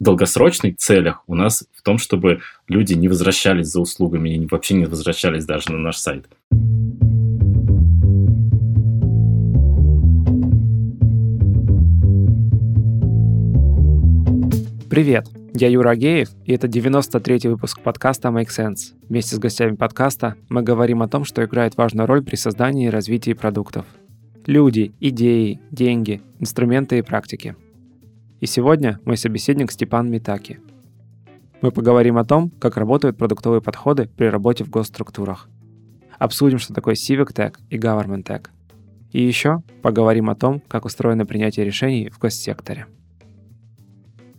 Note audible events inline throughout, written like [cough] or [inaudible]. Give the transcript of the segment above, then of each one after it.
долгосрочных целях у нас в том, чтобы люди не возвращались за услугами и вообще не возвращались даже на наш сайт. Привет, я Юра Геев, и это 93-й выпуск подкаста Make Sense. Вместе с гостями подкаста мы говорим о том, что играет важную роль при создании и развитии продуктов. Люди, идеи, деньги, инструменты и практики. И сегодня мой собеседник Степан Митаки. Мы поговорим о том, как работают продуктовые подходы при работе в госструктурах. Обсудим, что такое Civic Tech и Government Tech. И еще поговорим о том, как устроено принятие решений в госсекторе.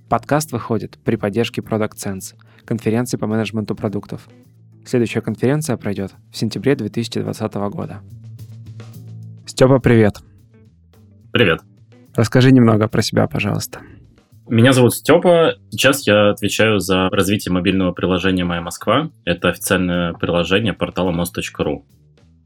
Подкаст выходит при поддержке Product Sense, конференции по менеджменту продуктов. Следующая конференция пройдет в сентябре 2020 года. Степа, привет. Привет. Расскажи немного про себя, пожалуйста. Меня зовут Степа. Сейчас я отвечаю за развитие мобильного приложения «Моя Москва». Это официальное приложение портала most.ru.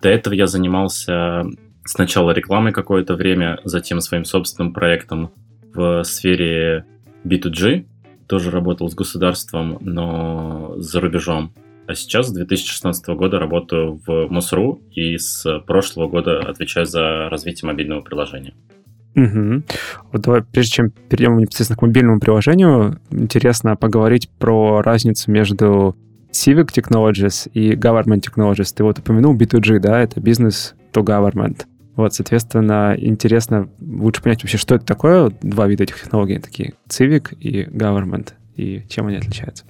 До этого я занимался сначала рекламой какое-то время, затем своим собственным проектом в сфере B2G, тоже работал с государством, но за рубежом. А сейчас с 2016 года работаю в МОСРУ и с прошлого года отвечаю за развитие мобильного приложения. Угу. Вот давай, прежде чем перейдем непосредственно к мобильному приложению, интересно поговорить про разницу между Civic Technologies и Government Technologies. Ты вот упомянул B2G, да, это Business to Government. Вот, соответственно, интересно лучше понять вообще, что это такое, два вида этих технологий, такие Civic и Government, и чем они отличаются.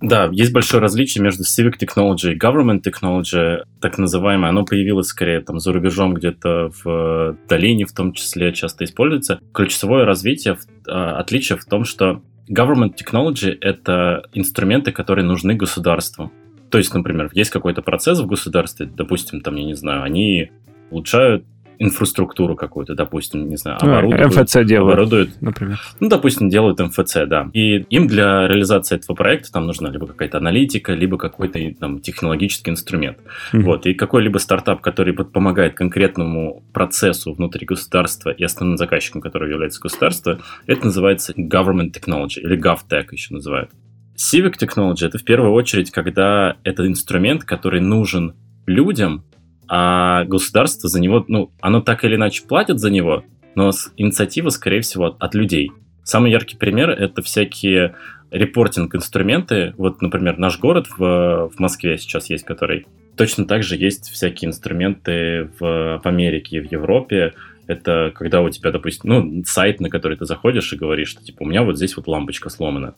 Да, есть большое различие между Civic Technology и Government Technology, так называемое. Оно появилось скорее там за рубежом, где-то в долине в том числе часто используется. Ключевое развитие, а, отличие в том, что Government Technology — это инструменты, которые нужны государству. То есть, например, есть какой-то процесс в государстве, допустим, там, я не знаю, они улучшают инфраструктуру какую-то, допустим, не знаю, ну, оборудуют. МФЦ делают, оборудуют, например. Ну, допустим, делают МФЦ, да. И им для реализации этого проекта там нужна либо какая-то аналитика, либо какой-то там технологический инструмент. Mm-hmm. Вот. И какой-либо стартап, который помогает конкретному процессу внутри государства и основным заказчиком, который является государство, это называется government technology или GovTech еще называют. Civic Technology — это в первую очередь, когда это инструмент, который нужен людям, а государство за него, ну, оно так или иначе платит за него, но инициатива, скорее всего, от, людей. Самый яркий пример — это всякие репортинг-инструменты. Вот, например, наш город в, в Москве сейчас есть, который... Точно так же есть всякие инструменты в, в Америке в Европе. Это когда у тебя, допустим, ну, сайт, на который ты заходишь и говоришь, что, типа, у меня вот здесь вот лампочка сломана.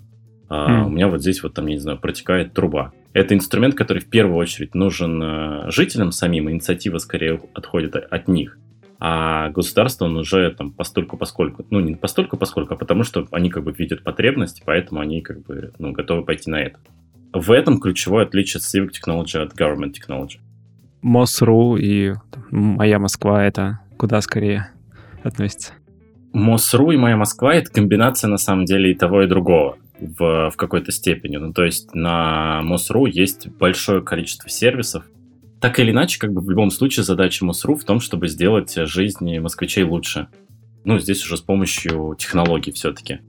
А, mm. У меня вот здесь вот там, я не знаю, протекает труба. Это инструмент, который в первую очередь нужен э, жителям самим, инициатива скорее отходит от них. А государство, он уже там постольку поскольку, ну не постольку поскольку, а потому что они как бы видят потребность, поэтому они как бы ну, готовы пойти на это. В этом ключевое отличие Civic Technology от Government Technology. МОСРУ и Моя Москва это куда скорее относится? МОСРУ и Моя Москва это комбинация на самом деле и того, и другого в, в какой-то степени. Ну, то есть на МОСРУ есть большое количество сервисов. Так или иначе, как бы в любом случае задача МОСРУ в том, чтобы сделать жизнь москвичей лучше. Ну, здесь уже с помощью технологий все-таки.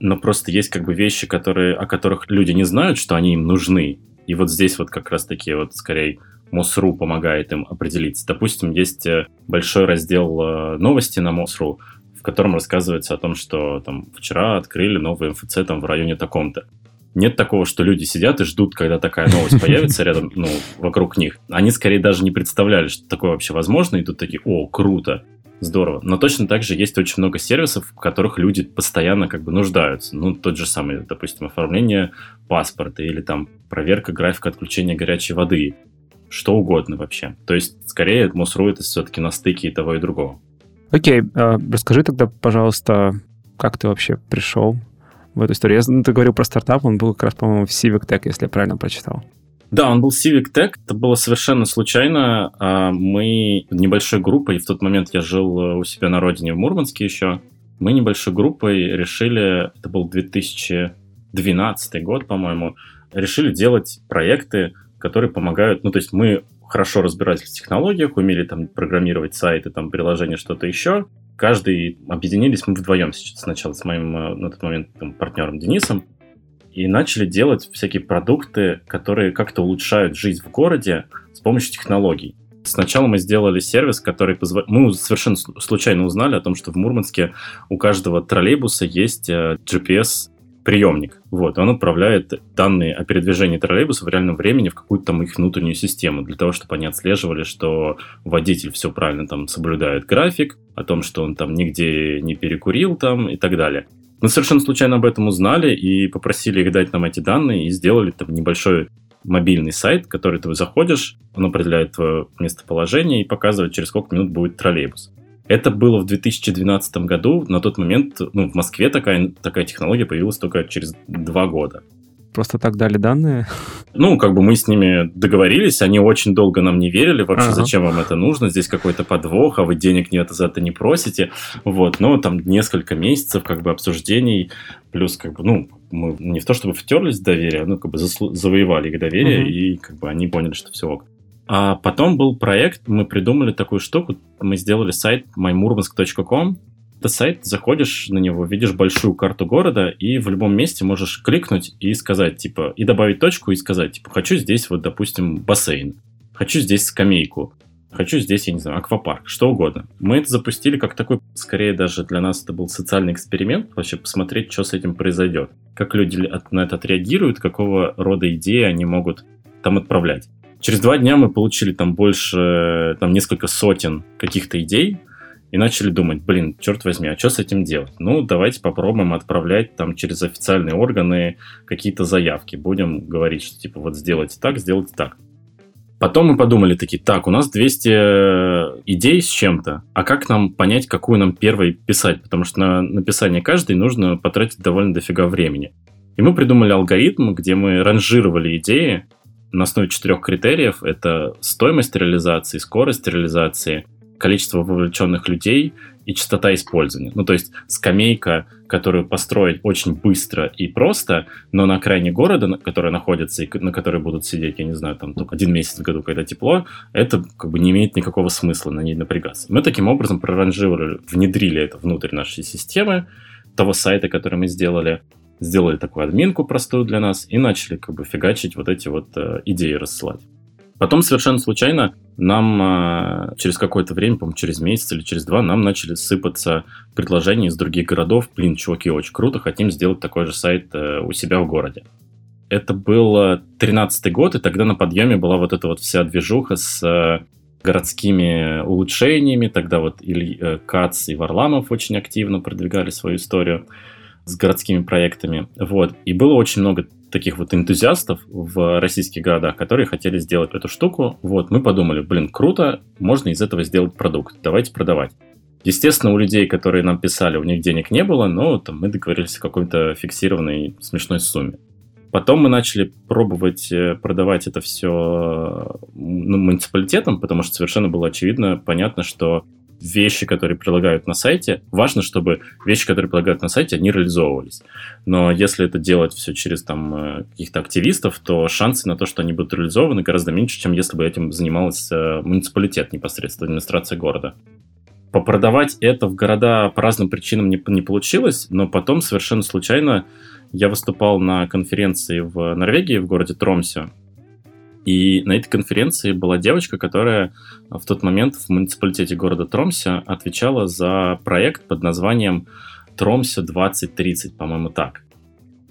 Но просто есть как бы вещи, которые, о которых люди не знают, что они им нужны. И вот здесь вот как раз таки вот скорее МОСРУ помогает им определиться. Допустим, есть э, большой раздел э, новости на МОСРУ, котором рассказывается о том, что там вчера открыли новый МФЦ там в районе таком-то. Нет такого, что люди сидят и ждут, когда такая новость появится рядом, ну, вокруг них. Они скорее даже не представляли, что такое вообще возможно, и тут такие, о, круто, здорово. Но точно так же есть очень много сервисов, в которых люди постоянно как бы нуждаются. Ну, тот же самый, допустим, оформление паспорта или там проверка графика отключения горячей воды. Что угодно вообще. То есть, скорее, МОСРУ это все-таки на стыке и того, и другого. Окей, э, расскажи тогда, пожалуйста, как ты вообще пришел в эту историю? Я, ну, ты говорил про стартап, он был как раз, по-моему, в Civic Tech, если я правильно прочитал. Да, он был Civic Tech. Это было совершенно случайно. А, мы небольшой группой, в тот момент я жил э, у себя на родине в Мурманске еще. Мы небольшой группой решили, это был 2012 год, по-моему, решили делать проекты, которые помогают, ну, то есть мы хорошо разбирались в технологиях, умели там программировать сайты, там приложения, что-то еще. каждый объединились мы вдвоем сначала с моим э, на тот момент там, партнером Денисом и начали делать всякие продукты, которые как-то улучшают жизнь в городе с помощью технологий. Сначала мы сделали сервис, который позволяет... Мы совершенно случайно узнали о том, что в Мурманске у каждого троллейбуса есть э, GPS приемник. Вот, он отправляет данные о передвижении троллейбуса в реальном времени в какую-то там их внутреннюю систему, для того, чтобы они отслеживали, что водитель все правильно там соблюдает график, о том, что он там нигде не перекурил там и так далее. Мы совершенно случайно об этом узнали и попросили их дать нам эти данные и сделали там небольшой мобильный сайт, который ты заходишь, он определяет твое местоположение и показывает, через сколько минут будет троллейбус. Это было в 2012 году. На тот момент ну, в Москве такая, такая технология появилась только через два года. Просто так дали данные? Ну, как бы мы с ними договорились, они очень долго нам не верили, вообще, ага. зачем вам это нужно, здесь какой-то подвох, а вы денег нет за это не просите. Вот, но там несколько месяцев как бы обсуждений, плюс как бы, ну, мы не в то чтобы втерлись в доверие, ну, как бы завоевали их доверие, угу. и как бы они поняли, что все ок. А потом был проект, мы придумали такую штуку, мы сделали сайт mymurmansk.com. Это сайт, заходишь на него, видишь большую карту города, и в любом месте можешь кликнуть и сказать, типа, и добавить точку, и сказать, типа, хочу здесь вот, допустим, бассейн, хочу здесь скамейку, хочу здесь, я не знаю, аквапарк, что угодно. Мы это запустили как такой, скорее даже для нас это был социальный эксперимент, вообще посмотреть, что с этим произойдет, как люди на это отреагируют, какого рода идеи они могут там отправлять. Через два дня мы получили там больше, там несколько сотен каких-то идей, и начали думать, блин, черт возьми, а что с этим делать? Ну, давайте попробуем отправлять там через официальные органы какие-то заявки. Будем говорить, что типа вот сделайте так, сделайте так. Потом мы подумали такие, так, у нас 200 идей с чем-то, а как нам понять, какую нам первой писать? Потому что на написание каждой нужно потратить довольно дофига времени. И мы придумали алгоритм, где мы ранжировали идеи, на основе четырех критериев. Это стоимость реализации, скорость реализации, количество вовлеченных людей и частота использования. Ну, то есть скамейка, которую построить очень быстро и просто, но на окраине города, которая находится и на которой будут сидеть, я не знаю, там только один месяц в году, когда тепло, это как бы не имеет никакого смысла на ней напрягаться. Мы таким образом проранжировали, внедрили это внутрь нашей системы, того сайта, который мы сделали, сделали такую админку простую для нас и начали как бы фигачить вот эти вот э, идеи рассылать. Потом совершенно случайно нам э, через какое-то время, по-моему, через месяц или через два, нам начали сыпаться предложения из других городов. Блин, чуваки, очень круто, хотим сделать такой же сайт э, у себя в городе. Это был 13 год, и тогда на подъеме была вот эта вот вся движуха с э, городскими улучшениями. Тогда вот Иль, э, Кац и Варламов очень активно продвигали свою историю с городскими проектами. Вот. И было очень много таких вот энтузиастов в российских городах, которые хотели сделать эту штуку. Вот, мы подумали, блин, круто, можно из этого сделать продукт, давайте продавать. Естественно, у людей, которые нам писали, у них денег не было, но там, мы договорились о какой-то фиксированной смешной сумме. Потом мы начали пробовать э, продавать это все ну, муниципалитетам, потому что совершенно было очевидно, понятно, что вещи, которые предлагают на сайте, важно, чтобы вещи, которые предлагают на сайте, они реализовывались. Но если это делать все через там э, каких-то активистов, то шансы на то, что они будут реализованы, гораздо меньше, чем если бы этим занималась э, муниципалитет непосредственно, администрация города. Попродавать это в города по разным причинам не, не получилось, но потом совершенно случайно я выступал на конференции в Норвегии, в городе Тромсе, и на этой конференции была девочка, которая в тот момент в муниципалитете города Тромсе отвечала за проект под названием Тромсе 2030, по-моему, так.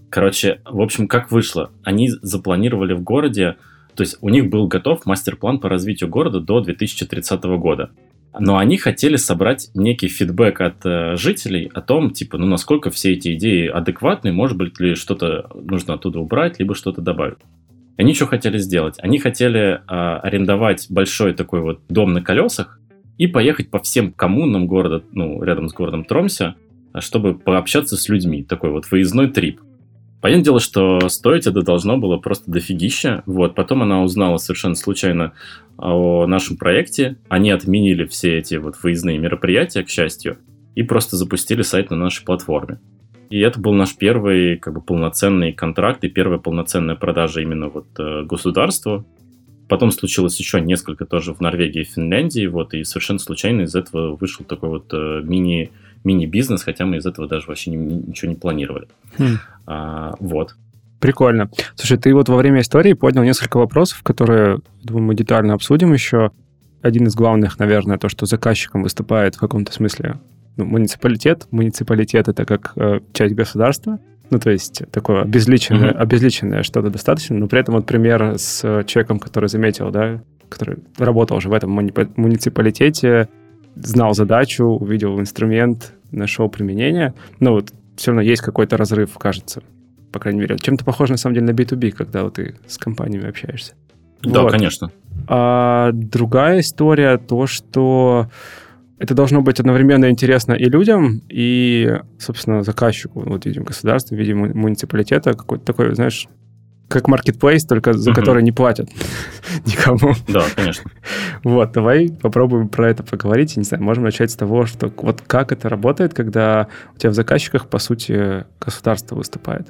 Короче, в общем, как вышло? Они запланировали в городе, то есть у них был готов мастер-план по развитию города до 2030 года. Но они хотели собрать некий фидбэк от э, жителей о том, типа, ну, насколько все эти идеи адекватны, может быть ли что-то нужно оттуда убрать, либо что-то добавить. Они что хотели сделать? Они хотели э, арендовать большой такой вот дом на колесах и поехать по всем коммунам города, ну, рядом с городом Тромсе, чтобы пообщаться с людьми. Такой вот выездной трип. Понятное дело, что стоить это должно было просто дофигища. Вот. Потом она узнала совершенно случайно о нашем проекте. Они отменили все эти вот выездные мероприятия, к счастью, и просто запустили сайт на нашей платформе. И это был наш первый как бы полноценный контракт и первая полноценная продажа именно вот э, государству. Потом случилось еще несколько тоже в Норвегии и Финляндии, вот, и совершенно случайно из этого вышел такой вот э, мини, мини-бизнес, хотя мы из этого даже вообще не, ничего не планировали. Хм. А, вот. Прикольно. Слушай, ты вот во время истории поднял несколько вопросов, которые, думаю, мы детально обсудим еще. Один из главных, наверное, то, что заказчиком выступает в каком-то смысле ну, муниципалитет. Муниципалитет — это как э, часть государства. Ну, то есть такое обезличенное, mm-hmm. обезличенное что-то достаточно, но при этом вот пример с человеком, который заметил, да, который работал уже в этом муниципалитете, знал задачу, увидел инструмент, нашел применение. Но вот все равно есть какой-то разрыв, кажется по крайней мере. Чем-то похоже, на самом деле, на B2B, когда вот ты с компаниями общаешься. Да, вот. конечно. А другая история, то, что это должно быть одновременно интересно и людям, и, собственно, заказчику. Вот видим государство, видим муниципалитета, какой-то такой, знаешь, как marketplace, только за угу. который не платят [laughs] никому. Да, конечно. Вот, давай попробуем про это поговорить. Не знаю, можем начать с того, что вот как это работает, когда у тебя в заказчиках, по сути, государство выступает.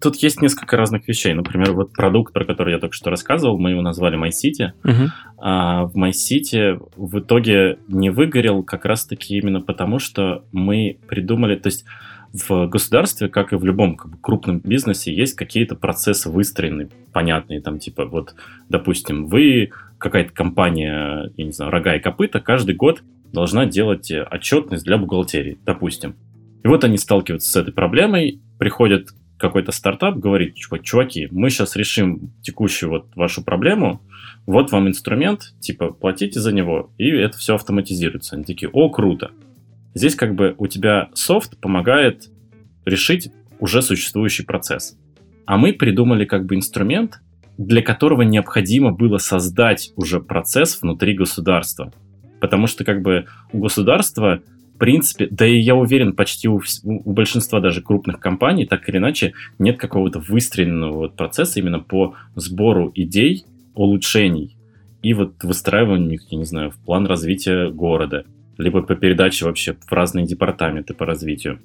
Тут есть несколько разных вещей. Например, вот продукт, про который я только что рассказывал, мы его назвали MyCity. Uh-huh. А в MyCity в итоге не выгорел как раз-таки именно потому, что мы придумали... То есть в государстве, как и в любом как бы, крупном бизнесе, есть какие-то процессы выстроены, понятные, там, типа, вот, допустим, вы, какая-то компания, я не знаю, рога и копыта, каждый год должна делать отчетность для бухгалтерии, допустим. И вот они сталкиваются с этой проблемой, приходят какой-то стартап говорит, чуваки, мы сейчас решим текущую вот вашу проблему, вот вам инструмент, типа, платите за него, и это все автоматизируется. Они такие, о, круто. Здесь как бы у тебя софт помогает решить уже существующий процесс. А мы придумали как бы инструмент, для которого необходимо было создать уже процесс внутри государства. Потому что как бы у государства принципе, да и я уверен, почти у, у большинства даже крупных компаний, так или иначе, нет какого-то выстроенного вот процесса именно по сбору идей, улучшений и вот выстраиванию их, я не знаю, в план развития города, либо по передаче вообще в разные департаменты по развитию.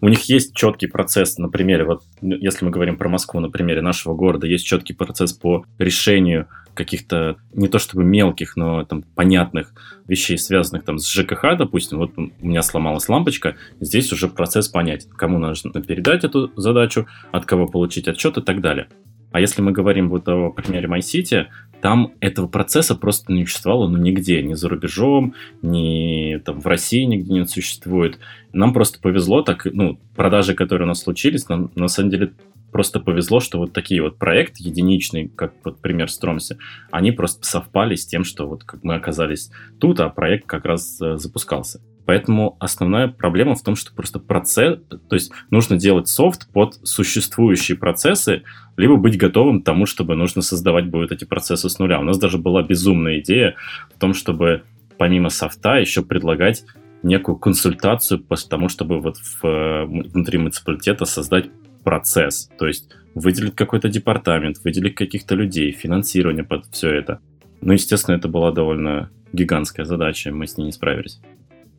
У них есть четкий процесс, на примере, вот если мы говорим про Москву, на примере нашего города, есть четкий процесс по решению каких-то не то чтобы мелких, но там понятных вещей, связанных там с ЖКХ, допустим, вот у меня сломалась лампочка, здесь уже процесс понятен, кому нужно передать эту задачу, от кого получить отчет и так далее. А если мы говорим вот о примере MyCity, там этого процесса просто не существовало ну, нигде, ни за рубежом, ни там, в России нигде не существует. Нам просто повезло, так, ну, продажи, которые у нас случились, нам на самом деле просто повезло, что вот такие вот проекты единичные, как вот пример Стромси, они просто совпали с тем, что вот как мы оказались тут, а проект как раз э, запускался. Поэтому основная проблема в том, что просто процесс, то есть нужно делать софт под существующие процессы, либо быть готовым к тому, чтобы нужно создавать будет эти процессы с нуля. У нас даже была безумная идея в том, чтобы помимо софта еще предлагать некую консультацию по тому, чтобы вот в, э, внутри муниципалитета создать процесс, то есть выделить какой-то департамент, выделить каких-то людей, финансирование под все это. Ну, естественно, это была довольно гигантская задача, мы с ней не справились.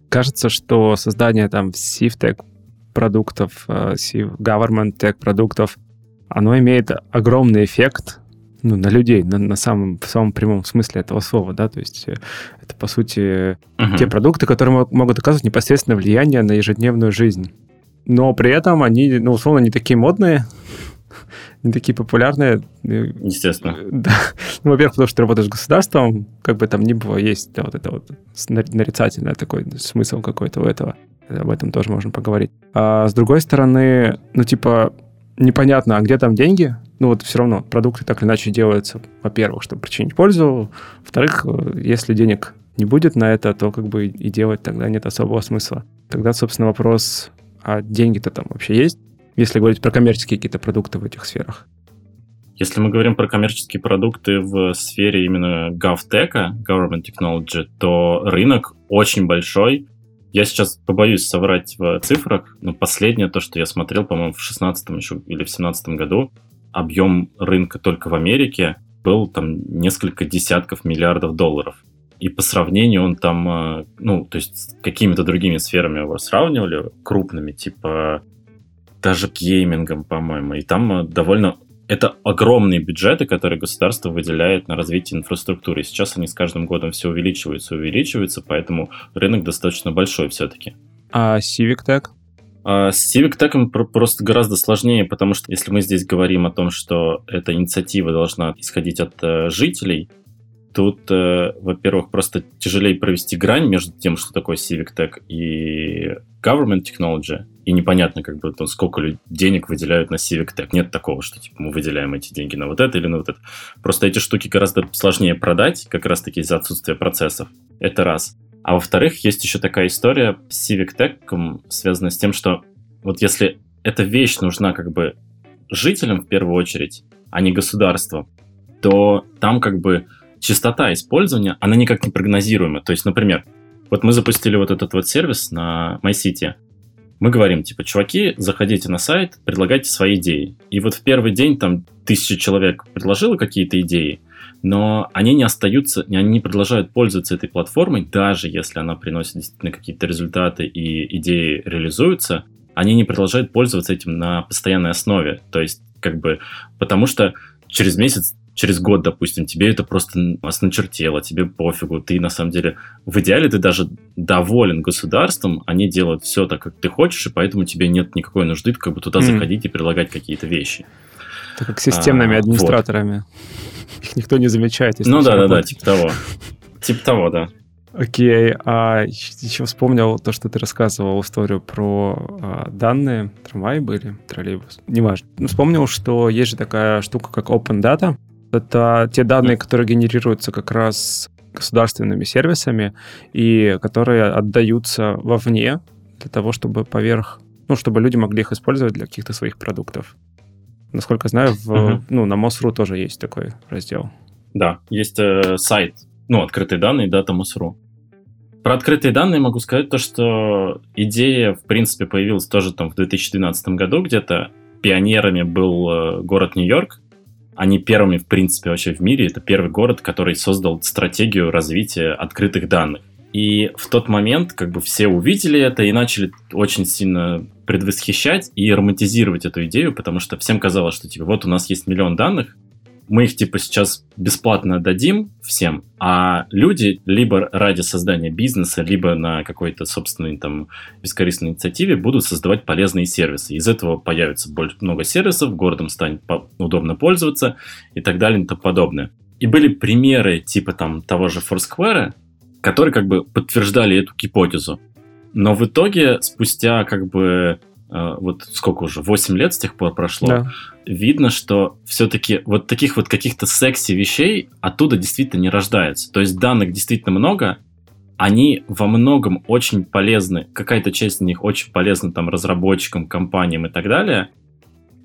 Кажется, что создание там CIF продуктов, э, Government Tech продуктов, оно имеет огромный эффект ну, на людей, на, на самом, в самом прямом смысле этого слова, да, то есть э, это, по сути, uh-huh. те продукты, которые могут оказывать непосредственное влияние на ежедневную жизнь но при этом они, ну, условно, не такие модные, не такие популярные. Естественно. Да. Ну, во-первых, потому что ты работаешь с государством, как бы там ни было, есть да, вот это вот нарицательный такой смысл какой-то у этого. Об этом тоже можно поговорить. А с другой стороны, ну, типа, непонятно, а где там деньги? Ну, вот все равно продукты так или иначе делаются, во-первых, чтобы причинить пользу. Во-вторых, если денег не будет на это, то как бы и делать тогда нет особого смысла. Тогда, собственно, вопрос, а деньги-то там вообще есть, если говорить про коммерческие какие-то продукты в этих сферах? Если мы говорим про коммерческие продукты в сфере именно GovTech, Government Technology, то рынок очень большой. Я сейчас побоюсь соврать в цифрах, но последнее то, что я смотрел, по-моему, в 16 еще или в 17 году, объем рынка только в Америке был там несколько десятков миллиардов долларов. И по сравнению он там, э, ну, то есть с какими-то другими сферами его сравнивали, крупными, типа даже геймингом, по-моему. И там э, довольно это огромные бюджеты, которые государство выделяет на развитие инфраструктуры. сейчас они с каждым годом все увеличиваются и увеличиваются, поэтому рынок достаточно большой все-таки. А Civic Tech? А с Civic Tech просто гораздо сложнее, потому что если мы здесь говорим о том, что эта инициатива должна исходить от э, жителей, тут, э, во-первых, просто тяжелее провести грань между тем, что такое Civic Tech и government technology, и непонятно, как бы, там, сколько денег выделяют на Civic Tech. Нет такого, что типа, мы выделяем эти деньги на вот это или на вот это. Просто эти штуки гораздо сложнее продать, как раз-таки из-за отсутствия процессов. Это раз. А во-вторых, есть еще такая история с Civic Tech, связанная с тем, что вот если эта вещь нужна как бы жителям в первую очередь, а не государству, то там как бы частота использования, она никак не прогнозируема. То есть, например, вот мы запустили вот этот вот сервис на MyCity. Мы говорим, типа, чуваки, заходите на сайт, предлагайте свои идеи. И вот в первый день там тысяча человек предложило какие-то идеи, но они не остаются, они не продолжают пользоваться этой платформой, даже если она приносит действительно какие-то результаты и идеи реализуются, они не продолжают пользоваться этим на постоянной основе. То есть, как бы, потому что через месяц через год, допустим, тебе это просто начертело, тебе пофигу, ты на самом деле, в идеале ты даже доволен государством, они делают все так, как ты хочешь, и поэтому тебе нет никакой нужды как бы туда mm. заходить и предлагать какие-то вещи. Это как системными а, администраторами. Вот. Их никто не замечает. Ну да-да-да, типа того. Типа того, да. Окей, а еще вспомнил то, что ты рассказывал историю про а, данные, трамваи были, троллейбус, неважно. Ну, вспомнил, что есть же такая штука, как Open Data, это те данные, которые генерируются как раз государственными сервисами и которые отдаются вовне для того, чтобы поверх, ну, чтобы люди могли их использовать для каких-то своих продуктов. Насколько знаю, в, uh-huh. ну, на Мосру тоже есть такой раздел. Да, есть э, сайт, ну, открытые данные, дата Мосру. Про открытые данные могу сказать то, что идея, в принципе, появилась тоже там в 2012 году где-то. Пионерами был э, город Нью-Йорк, они первыми, в принципе, вообще в мире. Это первый город, который создал стратегию развития открытых данных. И в тот момент как бы все увидели это и начали очень сильно предвосхищать и романтизировать эту идею, потому что всем казалось, что типа вот у нас есть миллион данных, мы их типа сейчас бесплатно дадим всем, а люди либо ради создания бизнеса, либо на какой-то собственной там бескорыстной инициативе будут создавать полезные сервисы. Из этого появится больше, много сервисов, городом станет удобно пользоваться и так далее и тому подобное. И были примеры типа там того же Foursquare, которые как бы подтверждали эту гипотезу. Но в итоге, спустя как бы вот сколько уже, 8 лет с тех пор прошло, да видно, что все-таки вот таких вот каких-то секси вещей оттуда действительно не рождается. То есть данных действительно много, они во многом очень полезны, какая-то часть из них очень полезна там разработчикам, компаниям и так далее,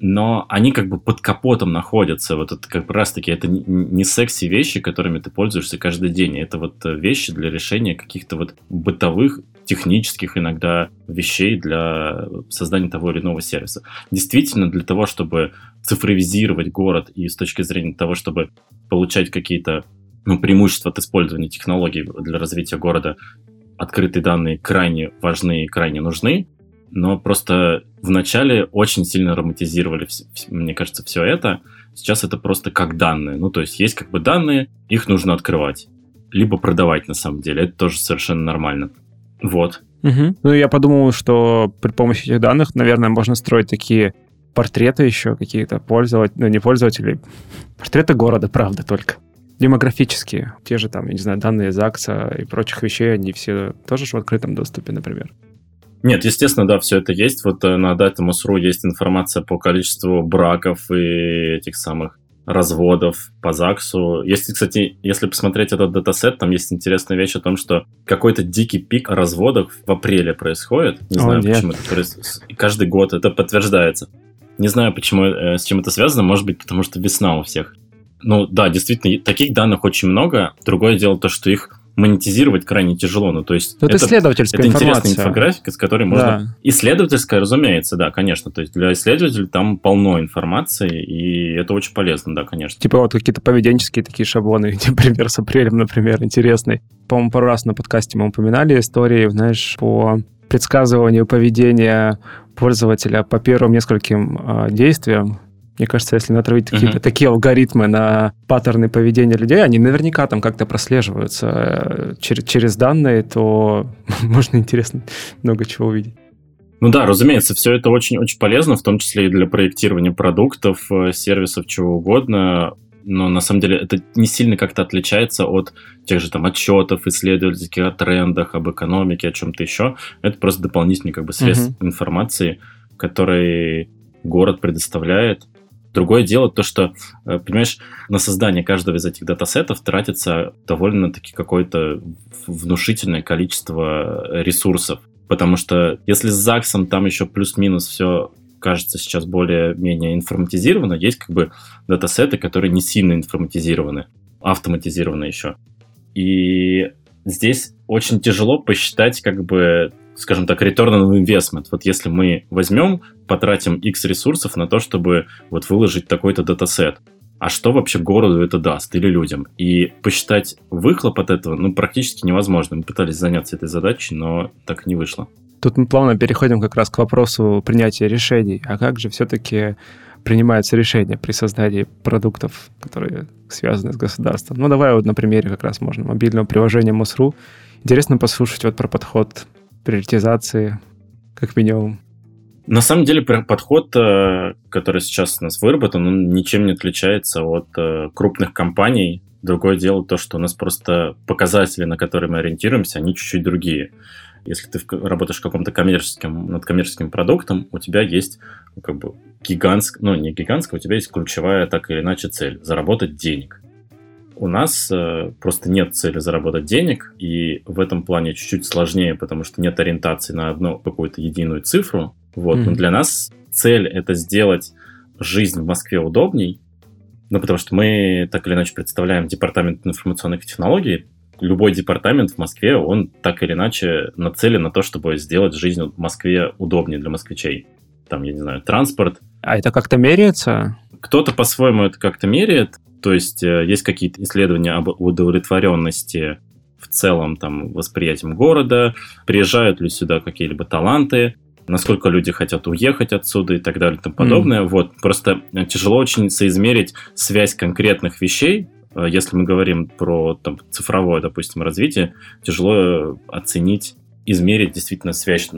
но они как бы под капотом находятся. Вот это как раз таки это не секси вещи, которыми ты пользуешься каждый день. Это вот вещи для решения каких-то вот бытовых технических иногда вещей для создания того или иного сервиса. Действительно, для того, чтобы цифровизировать город и с точки зрения того, чтобы получать какие-то ну, преимущества от использования технологий для развития города, открытые данные крайне важны и крайне нужны, но просто вначале очень сильно романтизировали, мне кажется, все это. Сейчас это просто как данные. Ну, то есть есть как бы данные, их нужно открывать. Либо продавать на самом деле. Это тоже совершенно нормально. Вот. Угу. Ну, я подумал, что при помощи этих данных, наверное, можно строить такие портреты еще какие-то пользователей, ну, не пользователей, портреты города, правда, только. Демографические. Те же там, я не знаю, данные ЗАГСа и прочих вещей, они все тоже в открытом доступе, например. Нет, естественно, да, все это есть. Вот э, на Datamos.ru есть информация по количеству браков и этих самых разводов по ЗАГСу. Если, кстати, если посмотреть этот датасет, там есть интересная вещь о том, что какой-то дикий пик разводов в апреле происходит. Не знаю, нет. почему это происходит. Каждый год это подтверждается. Не знаю, почему, э, с чем это связано. Может быть, потому что весна у всех. Ну да, действительно, таких данных очень много. Другое дело то, что их монетизировать крайне тяжело. Ну, то есть это, это исследовательская это интересная инфографика, с которой можно... Да. Исследовательская, разумеется, да, конечно. То есть для исследователей там полно информации, и это очень полезно, да, конечно. Типа вот какие-то поведенческие такие шаблоны, [laughs] например, с апрелем, например, интересный. По-моему, пару раз на подкасте мы упоминали истории, знаешь, по предсказыванию поведения пользователя по первым нескольким э, действиям Мне кажется, если натравить uh-huh. какие-то такие алгоритмы на паттерны поведения людей, они наверняка там как-то прослеживаются через, через данные, то [laughs] можно интересно много чего увидеть. Ну да, разумеется, все это очень-очень полезно, в том числе и для проектирования продуктов, э, сервисов, чего угодно. Но на самом деле это не сильно как-то отличается от тех же там отчетов, исследовательских о трендах, об экономике, о чем-то еще. Это просто дополнительный как бы средств uh-huh. информации, который город предоставляет. Другое дело то, что, э, понимаешь, на создание каждого из этих датасетов тратится довольно-таки какое-то внушительное количество ресурсов. Потому что если с ЗАГСом там еще плюс-минус все кажется сейчас более-менее информатизировано, есть как бы датасеты, которые не сильно информатизированы, автоматизированы еще. И здесь очень тяжело посчитать как бы скажем так, return on investment. Вот если мы возьмем, потратим X ресурсов на то, чтобы вот выложить такой-то датасет, а что вообще городу это даст или людям. И посчитать выхлоп от этого ну, практически невозможно. Мы пытались заняться этой задачей, но так не вышло. Тут мы плавно переходим как раз к вопросу принятия решений. А как же все-таки принимаются решения при создании продуктов, которые связаны с государством? Ну, давай вот на примере как раз можно мобильного приложения МОСРУ. Интересно послушать вот про подход приоритизации, как минимум. На самом деле подход, э, который сейчас у нас выработан, он ничем не отличается от э, крупных компаний. Другое дело то, что у нас просто показатели, на которые мы ориентируемся, они чуть-чуть другие. Если ты работаешь в каком-то коммерческом, над коммерческим продуктом, у тебя есть ну, как бы гигантская, ну не гигантская, у тебя есть ключевая так или иначе цель – заработать денег. У нас э, просто нет цели заработать денег, и в этом плане чуть-чуть сложнее, потому что нет ориентации на одну какую-то единую цифру, вот. Mm-hmm. Но для нас цель это сделать жизнь в Москве удобней, ну, потому что мы так или иначе представляем департамент информационных технологий. Любой департамент в Москве, он так или иначе нацелен на то, чтобы сделать жизнь в Москве удобнее для москвичей. Там, я не знаю, транспорт. А это как-то меряется? Кто-то по-своему это как-то меряет. То есть э, есть какие-то исследования об удовлетворенности в целом там восприятием города, приезжают ли сюда какие-либо таланты, насколько люди хотят уехать отсюда и так далее и тому подобное. Mm. Вот, просто тяжело очень соизмерить связь конкретных вещей, э, если мы говорим про там, цифровое, допустим, развитие, тяжело э, оценить, измерить действительно связь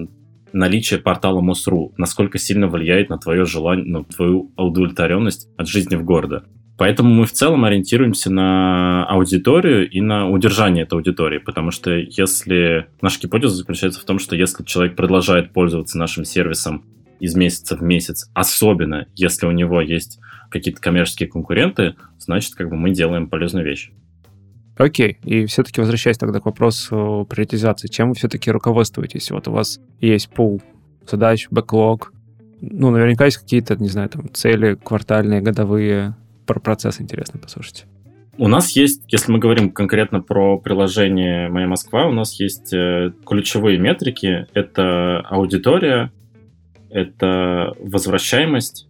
наличие портала МОСРУ, насколько сильно влияет на твое желание, на твою удовлетворенность от жизни в городе. Поэтому мы в целом ориентируемся на аудиторию и на удержание этой аудитории, потому что если... Наша гипотеза заключается в том, что если человек продолжает пользоваться нашим сервисом из месяца в месяц, особенно если у него есть какие-то коммерческие конкуренты, значит, как бы мы делаем полезную вещь. Окей, и все-таки возвращаясь тогда к вопросу приоритизации, чем вы все-таки руководствуетесь? Вот у вас есть пул задач, бэклог, ну, наверняка есть какие-то, не знаю, там, цели квартальные, годовые, про процесс интересно послушать. У нас есть, если мы говорим конкретно про приложение «Моя Москва», у нас есть э, ключевые метрики. Это аудитория, это возвращаемость.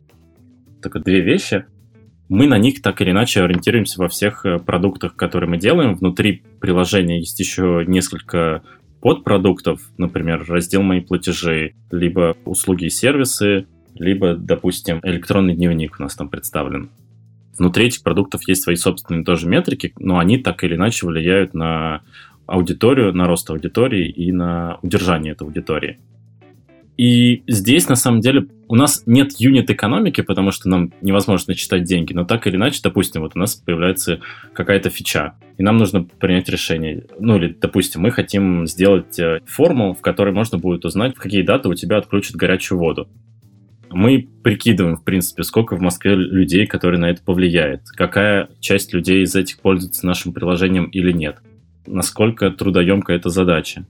Только две вещи. Мы на них так или иначе ориентируемся во всех э, продуктах, которые мы делаем. Внутри приложения есть еще несколько подпродуктов, например, раздел «Мои платежи», либо услуги и сервисы, либо, допустим, электронный дневник у нас там представлен. Внутри этих продуктов есть свои собственные тоже метрики, но они так или иначе влияют на аудиторию, на рост аудитории и на удержание этой аудитории. И здесь, на самом деле, у нас нет юнит-экономики, потому что нам невозможно читать деньги, но так или иначе, допустим, вот у нас появляется какая-то фича, и нам нужно принять решение. Ну, или, допустим, мы хотим сделать э, форму, в которой можно будет узнать, в какие даты у тебя отключат горячую воду мы прикидываем, в принципе, сколько в Москве людей, которые на это повлияет, какая часть людей из этих пользуется нашим приложением или нет, насколько трудоемкая эта задача.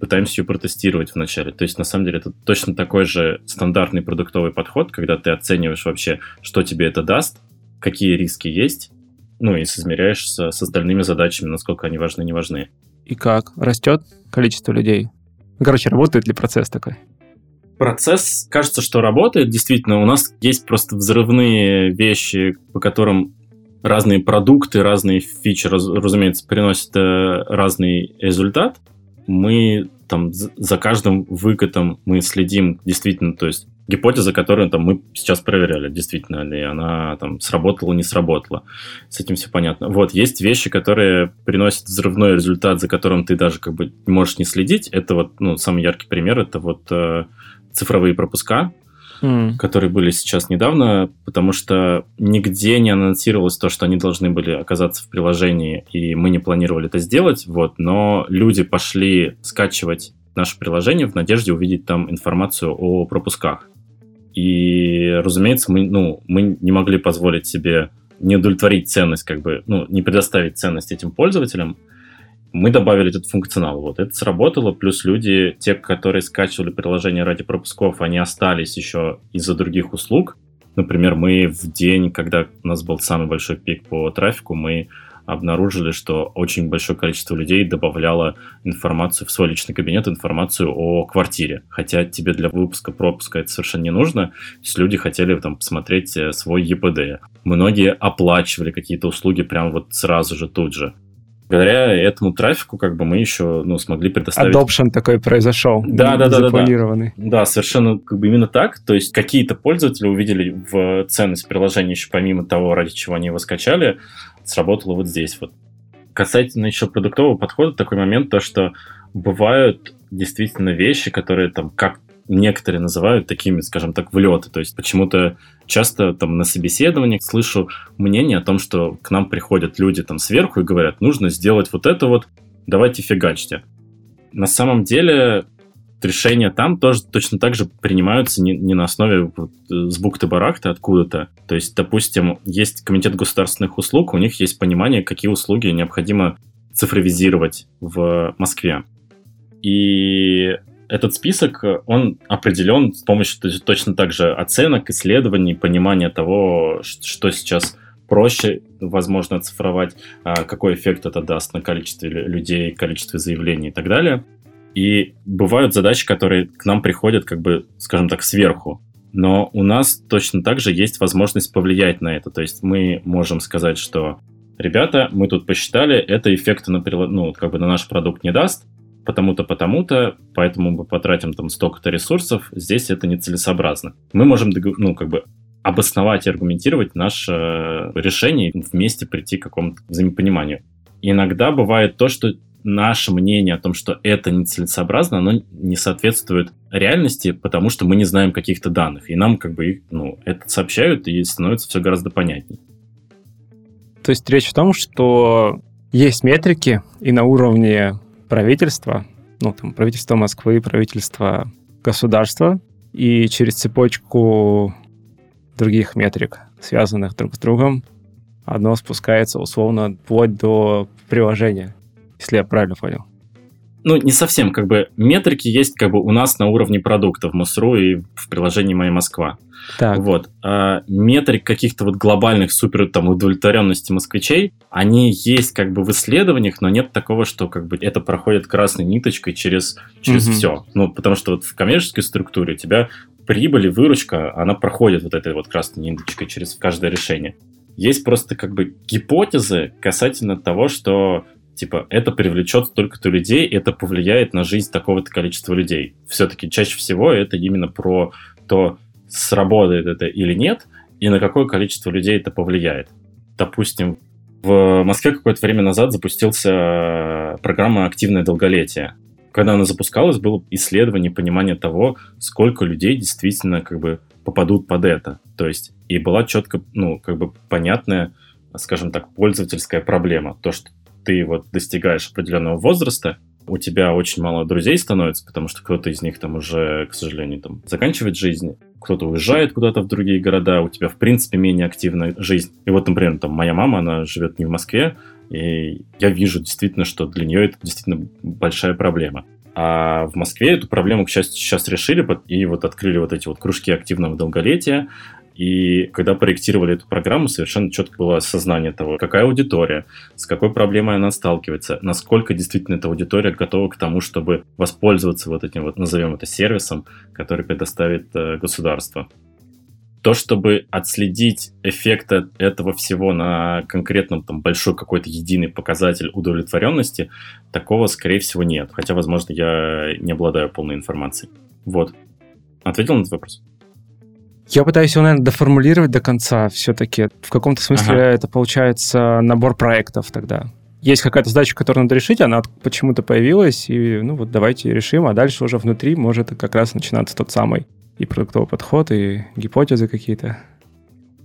Пытаемся ее протестировать вначале. То есть, на самом деле, это точно такой же стандартный продуктовый подход, когда ты оцениваешь вообще, что тебе это даст, какие риски есть, ну и соизмеряешь с, с остальными задачами, насколько они важны, не важны. И как? Растет количество людей? Короче, работает ли процесс такой? Процесс, кажется, что работает. Действительно, у нас есть просто взрывные вещи, по которым разные продукты, разные фичи, раз, разумеется, приносят э, разный результат. Мы там за каждым выкатом мы следим действительно, то есть гипотеза, которую там мы сейчас проверяли, действительно ли она там сработала, не сработала. С этим все понятно. Вот, есть вещи, которые приносят взрывной результат, за которым ты даже как бы можешь не следить. Это вот, ну, самый яркий пример, это вот э, цифровые пропуска, mm. которые были сейчас недавно, потому что нигде не анонсировалось то, что они должны были оказаться в приложении, и мы не планировали это сделать, вот, но люди пошли скачивать наше приложение в надежде увидеть там информацию о пропусках. И, разумеется, мы, ну, мы не могли позволить себе не удовлетворить ценность, как бы, ну, не предоставить ценность этим пользователям, мы добавили этот функционал. Вот это сработало, плюс люди, те, которые скачивали приложение ради пропусков, они остались еще из-за других услуг. Например, мы в день, когда у нас был самый большой пик по трафику, мы обнаружили, что очень большое количество людей добавляло информацию в свой личный кабинет, информацию о квартире. Хотя тебе для выпуска пропуска это совершенно не нужно. То есть люди хотели там посмотреть э, свой ЕПД. Многие оплачивали какие-то услуги прямо вот сразу же, тут же благодаря этому трафику как бы мы еще ну, смогли предоставить... Adoption такой произошел. Да, да, да, да, да. Да, совершенно как бы именно так. То есть какие-то пользователи увидели в ценность приложения еще помимо того, ради чего они его скачали, сработало вот здесь вот. Касательно еще продуктового подхода, такой момент, то, что бывают действительно вещи, которые там как некоторые называют такими, скажем так, влеты. То есть почему-то часто там на собеседованиях слышу мнение о том, что к нам приходят люди там сверху и говорят, нужно сделать вот это вот, давайте фигачьте. На самом деле решения там тоже точно так же принимаются не, не на основе вот, э, с бухты-барахты откуда-то. То есть, допустим, есть комитет государственных услуг, у них есть понимание, какие услуги необходимо цифровизировать в Москве. И этот список, он определен с помощью точно так же оценок, исследований, понимания того, что сейчас проще, возможно, оцифровать, а, какой эффект это даст на количестве людей, количестве заявлений и так далее. И бывают задачи, которые к нам приходят, как бы, скажем так, сверху. Но у нас точно так же есть возможность повлиять на это. То есть мы можем сказать, что ребята, мы тут посчитали, это эффекта на, ну, как бы на наш продукт не даст, потому-то, потому-то, поэтому мы потратим там столько-то ресурсов, здесь это нецелесообразно. Мы можем, ну, как бы обосновать и аргументировать наше решение и вместе прийти к какому-то взаимопониманию. Иногда бывает то, что наше мнение о том, что это нецелесообразно, оно не соответствует реальности, потому что мы не знаем каких-то данных. И нам как бы ну, это сообщают, и становится все гораздо понятнее. То есть речь в том, что есть метрики, и на уровне правительства, ну, там, правительство Москвы, правительство государства, и через цепочку других метрик, связанных друг с другом, одно спускается условно вплоть до приложения, если я правильно понял ну, не совсем, как бы, метрики есть как бы у нас на уровне продукта в МУСРУ и в приложении «Моя Москва». Так. Вот. А метрик каких-то вот глобальных супер там удовлетворенности москвичей, они есть как бы в исследованиях, но нет такого, что как бы это проходит красной ниточкой через, через угу. все. Ну, потому что вот в коммерческой структуре у тебя прибыль и выручка, она проходит вот этой вот красной ниточкой через каждое решение. Есть просто как бы гипотезы касательно того, что типа, это привлечет столько-то людей, это повлияет на жизнь такого-то количества людей. Все-таки чаще всего это именно про то, сработает это или нет, и на какое количество людей это повлияет. Допустим, в Москве какое-то время назад запустился программа «Активное долголетие». Когда она запускалась, было исследование, понимание того, сколько людей действительно как бы попадут под это. То есть, и была четко, ну, как бы понятная, скажем так, пользовательская проблема. То, что ты вот достигаешь определенного возраста, у тебя очень мало друзей становится, потому что кто-то из них там уже, к сожалению, там заканчивает жизнь, кто-то уезжает куда-то в другие города, у тебя, в принципе, менее активная жизнь. И вот, например, там моя мама, она живет не в Москве, и я вижу действительно, что для нее это действительно большая проблема. А в Москве эту проблему, к счастью, сейчас решили, и вот открыли вот эти вот кружки активного долголетия, и когда проектировали эту программу, совершенно четко было осознание того, какая аудитория, с какой проблемой она сталкивается, насколько действительно эта аудитория готова к тому, чтобы воспользоваться вот этим вот, назовем это сервисом, который предоставит э, государство. то, чтобы отследить эффект этого всего на конкретном там большой какой-то единый показатель удовлетворенности, такого, скорее всего, нет. Хотя, возможно, я не обладаю полной информацией. Вот. Ответил на этот вопрос? Я пытаюсь его, наверное, доформулировать до конца все-таки. В каком-то смысле ага. это получается набор проектов тогда. Есть какая-то задача, которую надо решить, она почему-то появилась, и ну вот давайте решим, а дальше уже внутри может как раз начинаться тот самый и продуктовый подход, и гипотезы какие-то.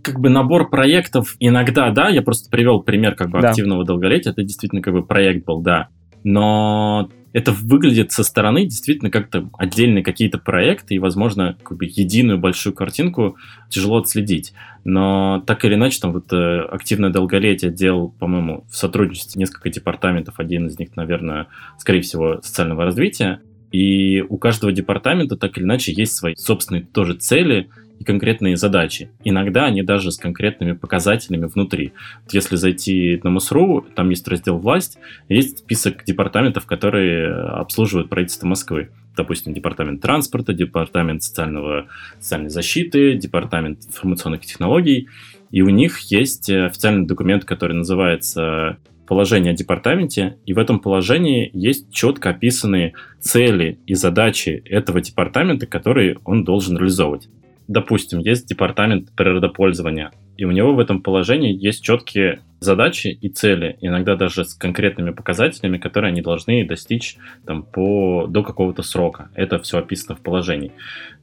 Как бы набор проектов иногда, да, я просто привел пример как бы да. активного долголетия, это действительно как бы проект был, да. Но это выглядит со стороны действительно как-то отдельные какие-то проекты, и, возможно, как бы единую большую картинку тяжело отследить. Но так или иначе, там вот э, активное долголетие делал, по-моему, в сотрудничестве несколько департаментов, один из них, наверное, скорее всего, социального развития, и у каждого департамента так или иначе есть свои собственные тоже цели и конкретные задачи. Иногда они даже с конкретными показателями внутри. Вот если зайти на МУСРУ, там есть раздел «Власть», есть список департаментов, которые обслуживают правительство Москвы. Допустим, департамент транспорта, департамент социального, социальной защиты, департамент информационных технологий. И у них есть официальный документ, который называется положение о департаменте, и в этом положении есть четко описанные цели и задачи этого департамента, которые он должен реализовывать. Допустим, есть департамент природопользования, и у него в этом положении есть четкие задачи и цели, иногда даже с конкретными показателями, которые они должны достичь там, по, до какого-то срока. Это все описано в положении.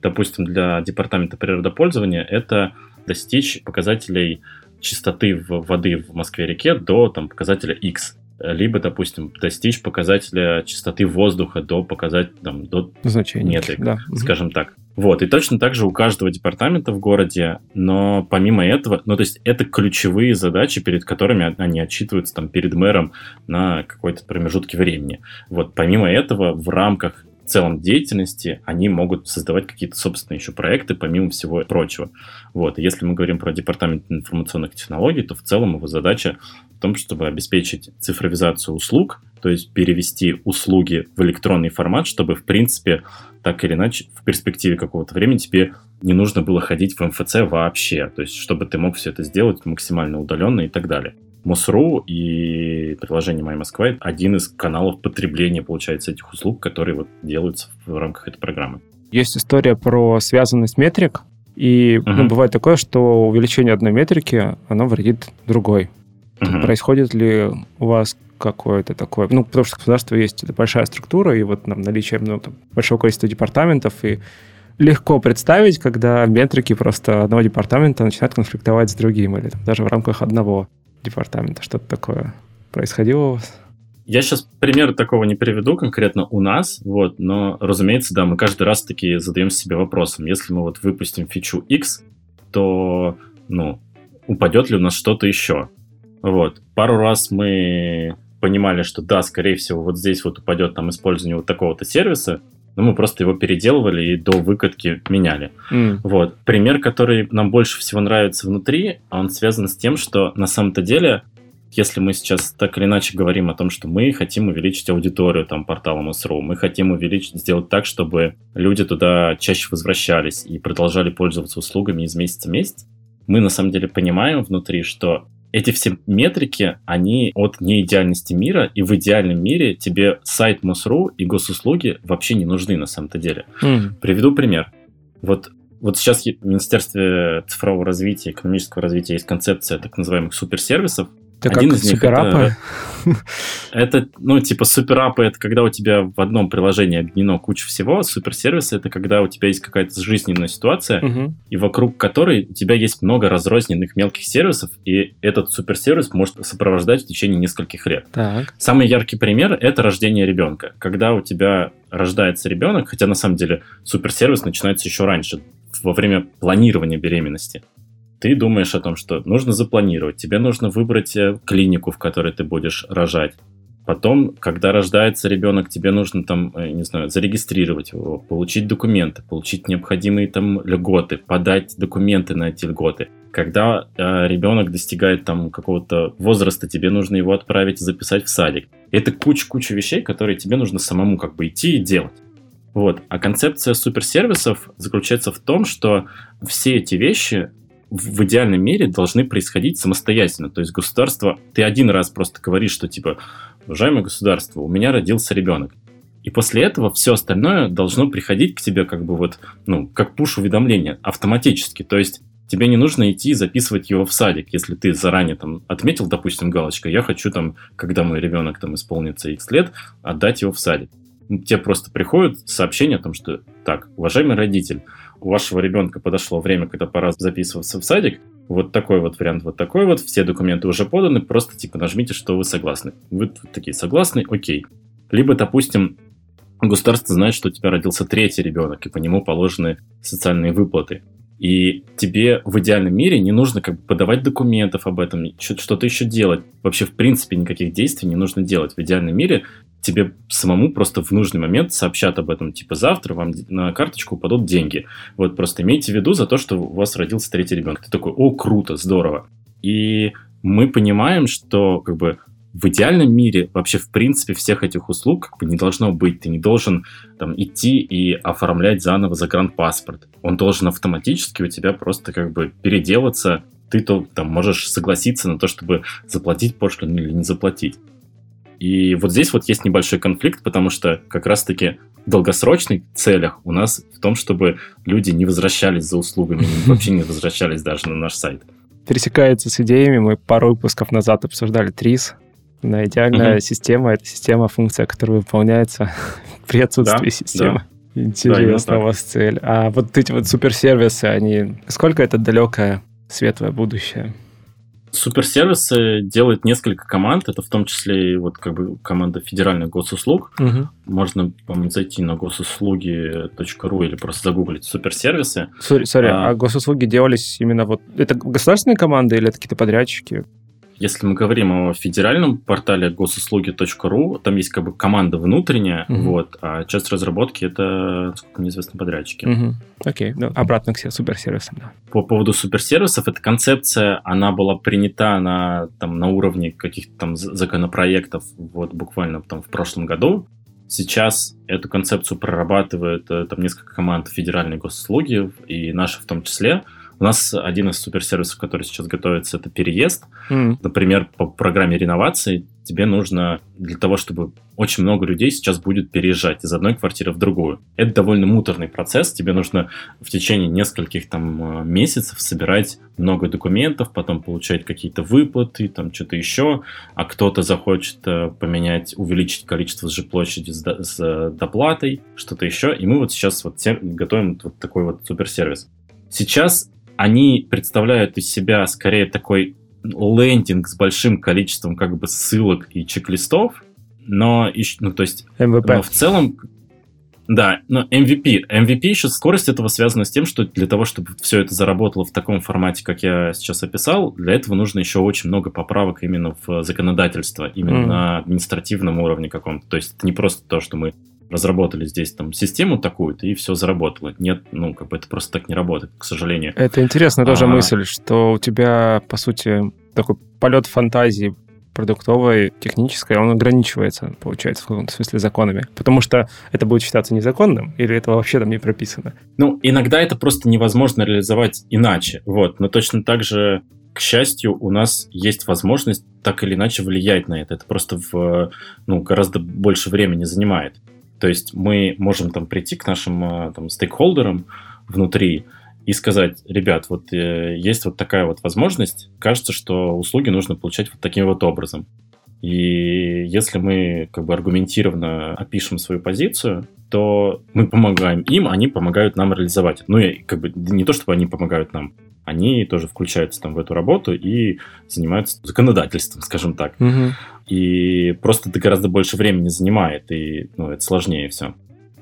Допустим, для департамента природопользования это достичь показателей чистоты воды в Москве-реке до там, показателя X. Либо, допустим, достичь показателя чистоты воздуха до показателя там, до значения, метрик, да. скажем так. Вот, и точно так же у каждого департамента в городе, но помимо этого, ну, то есть это ключевые задачи, перед которыми они отчитываются там перед мэром на какой-то промежутке времени. Вот, помимо этого, в рамках в целом деятельности, они могут создавать какие-то собственные еще проекты, помимо всего прочего. Вот. И если мы говорим про департамент информационных технологий, то в целом его задача в том, чтобы обеспечить цифровизацию услуг, то есть перевести услуги в электронный формат, чтобы, в принципе, так или иначе, в перспективе какого-то времени тебе не нужно было ходить в МФЦ вообще, то есть чтобы ты мог все это сделать максимально удаленно и так далее. МОСРУ и приложение «Моя Москва» — один из каналов потребления, получается, этих услуг, которые вот делаются в рамках этой программы. Есть история про связанность метрик, и uh-huh. ну, бывает такое, что увеличение одной метрики, оно вредит другой. Uh-huh. Происходит ли у вас какое-то такое... Ну, потому что государство есть это большая структура, и вот там наличие ну, там, большого количества департаментов, и легко представить, когда метрики просто одного департамента начинают конфликтовать с другим, или там, даже в рамках одного департамента? Что-то такое происходило у вас? Я сейчас пример такого не приведу конкретно у нас, вот, но, разумеется, да, мы каждый раз таки задаем себе вопросом, если мы вот выпустим фичу X, то, ну, упадет ли у нас что-то еще? Вот, пару раз мы понимали, что да, скорее всего, вот здесь вот упадет там использование вот такого-то сервиса, но мы просто его переделывали и до выкатки меняли. Mm. Вот. Пример, который нам больше всего нравится внутри, он связан с тем, что на самом-то деле если мы сейчас так или иначе говорим о том, что мы хотим увеличить аудиторию там портала МСРУ, мы хотим увеличить, сделать так, чтобы люди туда чаще возвращались и продолжали пользоваться услугами из месяца в месяц, мы на самом деле понимаем внутри, что эти все метрики, они от неидеальности мира, и в идеальном мире тебе сайт МОСРУ и госуслуги вообще не нужны на самом-то деле. Mm. Приведу пример. Вот вот сейчас в Министерстве цифрового развития, экономического развития есть концепция так называемых суперсервисов, это Один как из них суперапы? Это, [laughs] это, ну, типа суперапы, это когда у тебя в одном приложении объединено куча всего, суперсервисы это когда у тебя есть какая-то жизненная ситуация, угу. и вокруг которой у тебя есть много разрозненных мелких сервисов, и этот суперсервис может сопровождать в течение нескольких лет. Так. Самый яркий пример это рождение ребенка. Когда у тебя рождается ребенок, хотя на самом деле суперсервис начинается еще раньше, во время планирования беременности ты думаешь о том, что нужно запланировать, тебе нужно выбрать э, клинику, в которой ты будешь рожать. Потом, когда рождается ребенок, тебе нужно там, э, не знаю, зарегистрировать его, получить документы, получить необходимые там льготы, подать документы на эти льготы. Когда э, ребенок достигает там какого-то возраста, тебе нужно его отправить записать в садик. Это куча-куча вещей, которые тебе нужно самому как бы идти и делать. Вот. А концепция суперсервисов заключается в том, что все эти вещи в идеальном мире должны происходить самостоятельно. То есть государство, ты один раз просто говоришь, что типа, уважаемое государство, у меня родился ребенок. И после этого все остальное должно приходить к тебе как бы вот, ну, как пуш-уведомление автоматически. То есть тебе не нужно идти записывать его в садик, если ты заранее там отметил, допустим, галочкой, я хочу там, когда мой ребенок там исполнится X лет, отдать его в садик. Тебе просто приходит сообщение о том, что так, уважаемый родитель, у вашего ребенка подошло время, когда пора записываться в садик, вот такой вот вариант, вот такой вот, все документы уже поданы, просто типа нажмите, что вы согласны. Вы такие согласны, окей. Либо, допустим, государство знает, что у тебя родился третий ребенок, и по нему положены социальные выплаты. И тебе в идеальном мире не нужно как бы подавать документов об этом, что-то еще делать. Вообще, в принципе, никаких действий не нужно делать. В идеальном мире тебе самому просто в нужный момент сообщат об этом, типа завтра вам на карточку упадут деньги. Вот просто имейте в виду за то, что у вас родился третий ребенок. Ты такой, о, круто, здорово. И мы понимаем, что как бы в идеальном мире вообще в принципе всех этих услуг как бы не должно быть. Ты не должен там идти и оформлять заново загранпаспорт. Он должен автоматически у тебя просто как бы переделаться. Ты то там можешь согласиться на то, чтобы заплатить пошлину или не заплатить. И вот здесь вот есть небольшой конфликт, потому что как раз-таки в долгосрочных целях у нас в том, чтобы люди не возвращались за услугами, [laughs] вообще не возвращались даже на наш сайт. Пересекается с идеями. Мы пару выпусков назад обсуждали ТРИЗ. На идеальная угу. система — это система, функция, которая выполняется [laughs] при отсутствии да, системы. Да. Интересно да, у вас цель. А вот эти вот суперсервисы, они... Сколько это далекое светлое будущее? Суперсервисы делает несколько команд, это в том числе и вот как бы команда федеральных госуслуг. Угу. Можно, по зайти на госуслуги.ру или просто загуглить суперсервисы. Sorry, sorry а, а госуслуги делались именно вот... Это государственные команды или это какие-то подрядчики? Если мы говорим о федеральном портале госуслуги.ру, там есть как бы команда внутренняя, угу. вот, а часть разработки это, мне известно, подрядчики. Угу. Окей, ну, обратно к суперсервисам, да. По поводу суперсервисов, эта концепция, она была принята на, там, на уровне каких-то там законопроектов вот буквально там в прошлом году. Сейчас эту концепцию прорабатывает э, там несколько команд федеральной госуслуги, и наши в том числе. У нас один из суперсервисов, который сейчас готовится, это переезд. Mm. Например, по программе реновации тебе нужно для того, чтобы очень много людей сейчас будет переезжать из одной квартиры в другую. Это довольно муторный процесс. Тебе нужно в течение нескольких там э, месяцев собирать много документов, потом получать какие-то выплаты, там что-то еще, а кто-то захочет э, поменять, увеличить количество жилплощади с, с доплатой, что-то еще. И мы вот сейчас вот готовим вот такой вот суперсервис. Сейчас они представляют из себя скорее такой лендинг с большим количеством как бы ссылок и чек-листов, но, ну, то есть, MVP. но в целом, да, но MVP. MVP еще скорость этого связана с тем, что для того, чтобы все это заработало в таком формате, как я сейчас описал, для этого нужно еще очень много поправок именно в законодательство, именно mm. на административном уровне каком-то. То есть это не просто то, что мы разработали здесь там систему такую-то, и все заработало. Нет, ну, как бы это просто так не работает, к сожалению. Это интересная тоже а... мысль, что у тебя, по сути, такой полет фантазии продуктовой, технической, он ограничивается, получается, в каком-то смысле законами. Потому что это будет считаться незаконным, или это вообще там не прописано? Ну, иногда это просто невозможно реализовать иначе. Вот. Но точно так же к счастью, у нас есть возможность так или иначе влиять на это. Это просто в, ну, гораздо больше времени занимает. То есть мы можем там прийти к нашим э, там, стейкхолдерам внутри и сказать, ребят, вот э, есть вот такая вот возможность, кажется, что услуги нужно получать вот таким вот образом. И если мы как бы аргументированно опишем свою позицию, то мы помогаем им, они помогают нам реализовать. Ну, и как бы не то, чтобы они помогают нам, они тоже включаются там в эту работу и занимаются законодательством, скажем так. Угу. И просто это гораздо больше времени занимает, и ну, это сложнее все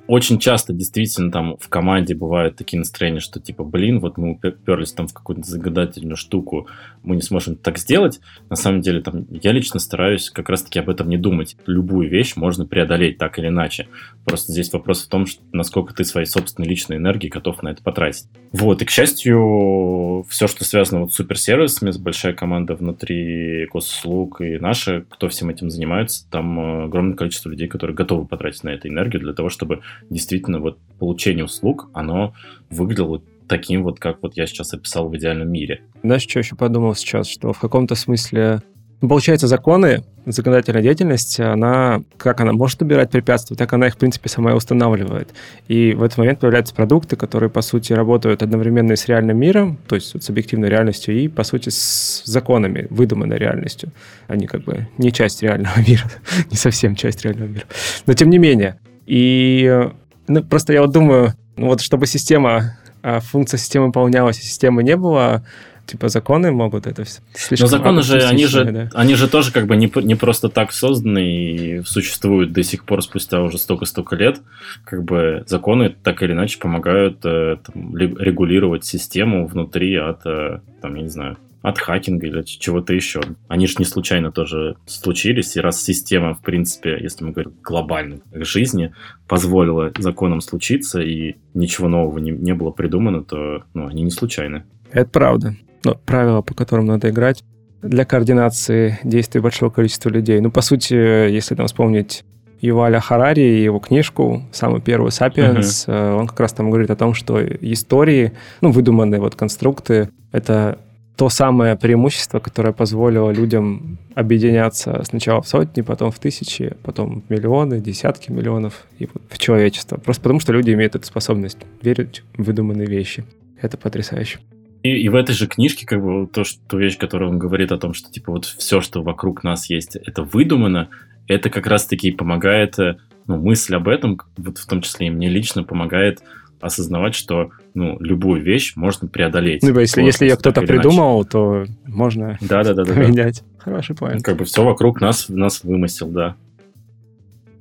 очень часто действительно там в команде бывают такие настроения, что типа, блин, вот мы уперлись там в какую-то загадательную штуку, мы не сможем так сделать. На самом деле там я лично стараюсь как раз-таки об этом не думать. Любую вещь можно преодолеть так или иначе. Просто здесь вопрос в том, что, насколько ты своей собственной личной энергии готов на это потратить. Вот, и к счастью, все, что связано вот с суперсервисами, с большая команда внутри госуслуг и наши, кто всем этим занимается, там огромное количество людей, которые готовы потратить на это энергию для того, чтобы действительно вот получение услуг, оно выглядело таким вот, как вот я сейчас описал в идеальном мире. Знаешь, что еще подумал сейчас, что в каком-то смысле ну, Получается, законы, законодательная деятельность, она, как она может убирать препятствия, так она их, в принципе, сама и устанавливает. И в этот момент появляются продукты, которые, по сути, работают одновременно с реальным миром, то есть с объективной реальностью, и, по сути, с законами, выдуманной реальностью. Они как бы не часть реального [laughs] мира, не совсем часть реального мира. Но тем не менее. И ну, просто я вот думаю, ну, вот чтобы система, а, функция системы выполнялась, системы не было, типа законы могут это все. Но законы же, они же, да? они же тоже как бы не, не просто так созданы и существуют до сих пор спустя уже столько-столько лет. Как бы законы так или иначе помогают э, там, регулировать систему внутри от, э, там, я не знаю, от хакинга или чего-то еще. Они же не случайно тоже случились, и раз система, в принципе, если мы говорим глобально жизни, позволила законам случиться, и ничего нового не, не было придумано, то ну, они не случайны. Это правда ну, правила, по которым надо играть для координации действий большого количества людей. Ну, по сути, если там вспомнить Юваля Харари и его книжку, самую первую «Сапиенс», uh-huh. он как раз там говорит о том, что истории, ну, выдуманные вот конструкты, это то самое преимущество, которое позволило людям объединяться сначала в сотни, потом в тысячи, потом в миллионы, десятки миллионов и в человечество. Просто потому, что люди имеют эту способность верить в выдуманные вещи. Это потрясающе. И, и в этой же книжке, как бы, то, что, вещь, которую он говорит о том, что, типа, вот все, что вокруг нас есть, это выдумано, это как раз-таки помогает, э, ну, мысль об этом, вот в том числе и мне лично помогает осознавать, что, ну, любую вещь можно преодолеть. Ну, если, если ее кто-то придумал, иначе. то можно да, да, да, поменять. Да, да. Хороший поинт. Как бы все вокруг нас, нас вымысел, да.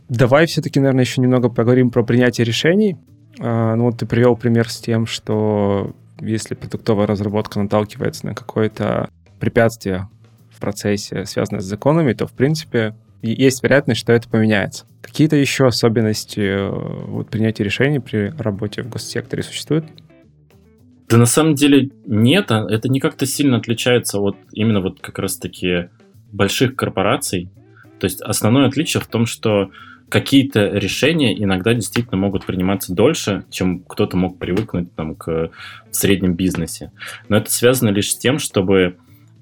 Давай все-таки, наверное, еще немного поговорим про принятие решений. А, ну, вот ты привел пример с тем, что если продуктовая разработка наталкивается на какое-то препятствие в процессе, связанное с законами, то, в принципе, есть вероятность, что это поменяется. Какие-то еще особенности э, вот, принятия решений при работе в госсекторе существуют? Да на самом деле нет, а это не как-то сильно отличается от именно вот как раз-таки больших корпораций. То есть основное отличие в том, что какие-то решения иногда действительно могут приниматься дольше, чем кто-то мог привыкнуть там, к среднем бизнесе. Но это связано лишь с тем, чтобы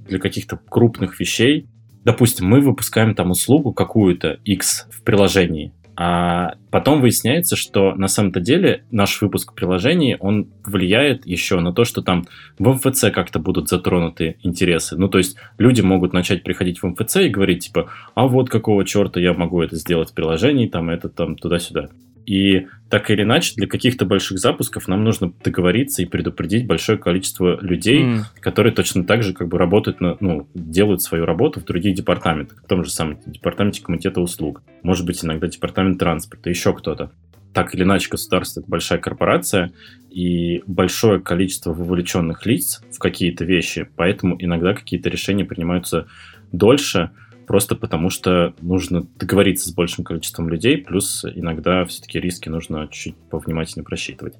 для каких-то крупных вещей, допустим, мы выпускаем там услугу какую-то X в приложении, а потом выясняется, что на самом-то деле наш выпуск приложений, он влияет еще на то, что там в МФЦ как-то будут затронуты интересы. Ну, то есть люди могут начать приходить в МФЦ и говорить, типа, а вот какого черта я могу это сделать в приложении, там, это, там, туда-сюда. И так или иначе, для каких-то больших запусков нам нужно договориться и предупредить большое количество людей, mm. которые точно так же как бы работают, на, ну, делают свою работу в других департаментах, в том же самом департаменте комитета услуг, может быть, иногда департамент транспорта, еще кто-то. Так или иначе, государство — это большая корпорация, и большое количество вовлеченных лиц в какие-то вещи, поэтому иногда какие-то решения принимаются дольше, просто потому что нужно договориться с большим количеством людей, плюс иногда все-таки риски нужно чуть-чуть повнимательнее просчитывать.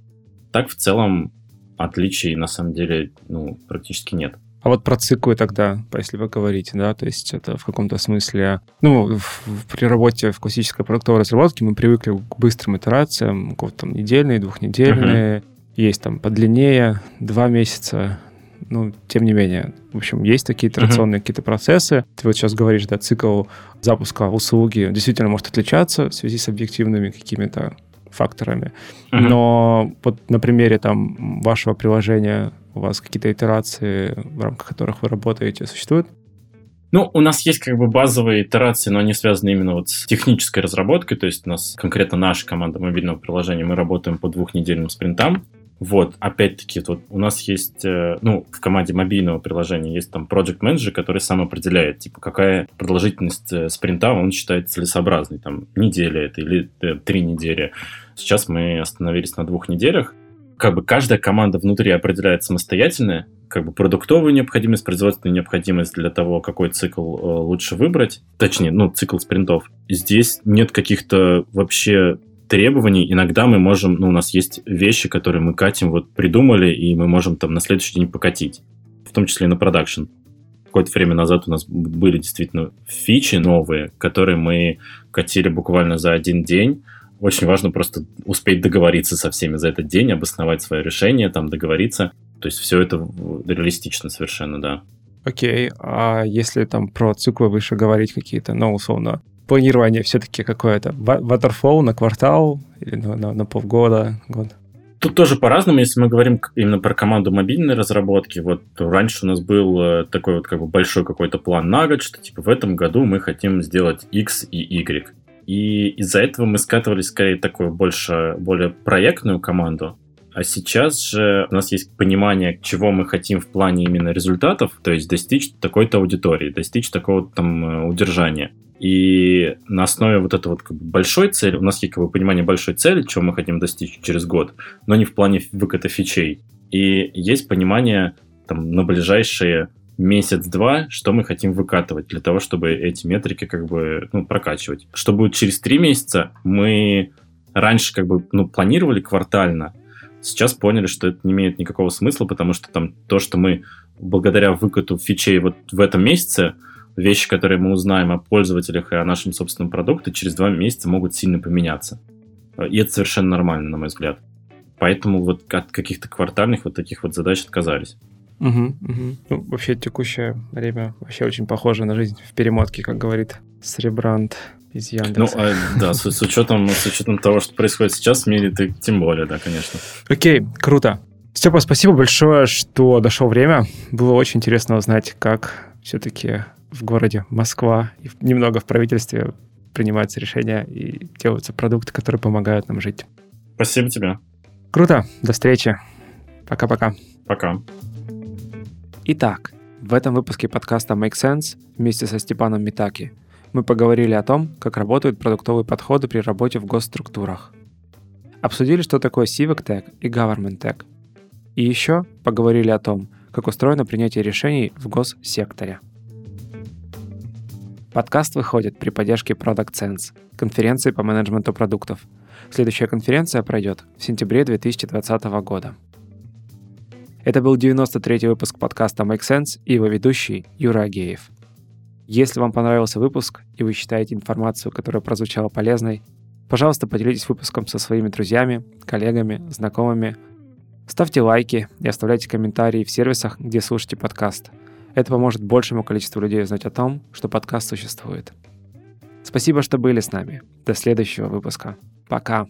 Так в целом отличий на самом деле ну, практически нет. А вот про циклы тогда, если вы говорите, да, то есть это в каком-то смысле, ну, в, при работе в классической продуктовой разработке мы привыкли к быстрым итерациям, вот там недельные, двухнедельные, uh-huh. есть там подлиннее, два месяца, ну, тем не менее, в общем, есть такие итерационные uh-huh. какие-то процессы. Ты вот сейчас говоришь, да, цикл запуска услуги действительно может отличаться в связи с объективными какими-то факторами. Uh-huh. Но вот на примере там вашего приложения у вас какие-то итерации, в рамках которых вы работаете, существуют? Ну, у нас есть как бы базовые итерации, но они связаны именно вот с технической разработкой, то есть у нас конкретно наша команда мобильного приложения, мы работаем по двухнедельным спринтам, вот, опять-таки, вот у нас есть, э, ну, в команде мобильного приложения есть там Project Manager, который сам определяет, типа, какая продолжительность э, спринта он считает целесообразной, там, неделя это или э, три недели. Сейчас мы остановились на двух неделях. Как бы каждая команда внутри определяет самостоятельно, как бы продуктовую необходимость, производственную необходимость для того, какой цикл лучше выбрать, точнее, ну, цикл спринтов. Здесь нет каких-то вообще требований иногда мы можем, ну, у нас есть вещи, которые мы катим, вот придумали, и мы можем там на следующий день покатить, в том числе и на продакшн. Какое-то время назад у нас были действительно фичи новые, которые мы катили буквально за один день, очень важно просто успеть договориться со всеми за этот день, обосновать свое решение, там договориться. То есть все это реалистично совершенно, да. Окей, okay. а если там про циклы выше говорить какие-то, ну, условно, планирование все-таки какое-то? Waterfall на квартал или на, на, на полгода, год? Тут тоже по-разному, если мы говорим именно про команду мобильной разработки. Вот раньше у нас был э, такой вот как бы большой какой-то план на год, что типа в этом году мы хотим сделать X и Y. И из-за этого мы скатывались скорее такую больше, более проектную команду. А сейчас же у нас есть понимание, чего мы хотим в плане именно результатов, то есть достичь такой-то аудитории, достичь такого там э, удержания. И на основе вот этой вот как бы большой цели, у нас есть как бы понимание большой цели, чего мы хотим достичь через год, но не в плане выката фичей. И есть понимание там, на ближайшие месяц-два, что мы хотим выкатывать для того, чтобы эти метрики как бы ну, прокачивать. Что будет через три месяца, мы раньше как бы ну, планировали квартально, сейчас поняли, что это не имеет никакого смысла, потому что там то, что мы благодаря выкату фичей вот в этом месяце вещи, которые мы узнаем о пользователях и о нашем собственном продукте, через два месяца могут сильно поменяться. И это совершенно нормально, на мой взгляд. Поэтому вот от каких-то квартальных вот таких вот задач отказались. Угу, угу. Ну, вообще текущее время вообще очень похоже на жизнь в перемотке, как говорит Сребранд из Яндекса. Ну, а, да, с, с, учетом, с учетом того, что происходит сейчас в мире, ты тем более, да, конечно. Окей, круто. Степа, спасибо большое, что дошло время. Было очень интересно узнать, как все-таки в городе Москва и немного в правительстве принимаются решения и делаются продукты, которые помогают нам жить. Спасибо тебе. Круто. До встречи. Пока-пока. Пока. Итак, в этом выпуске подкаста Make Sense вместе со Степаном Митаки мы поговорили о том, как работают продуктовые подходы при работе в госструктурах. Обсудили, что такое Civic Tech и Government Tech. И еще поговорили о том, как устроено принятие решений в госсекторе. Подкаст выходит при поддержке Product Sense, конференции по менеджменту продуктов. Следующая конференция пройдет в сентябре 2020 года. Это был 93-й выпуск подкаста Make Sense и его ведущий Юра Агеев. Если вам понравился выпуск и вы считаете информацию, которая прозвучала полезной, пожалуйста, поделитесь выпуском со своими друзьями, коллегами, знакомыми. Ставьте лайки и оставляйте комментарии в сервисах, где слушаете подкаст – это поможет большему количеству людей узнать о том, что подкаст существует. Спасибо, что были с нами. До следующего выпуска. Пока.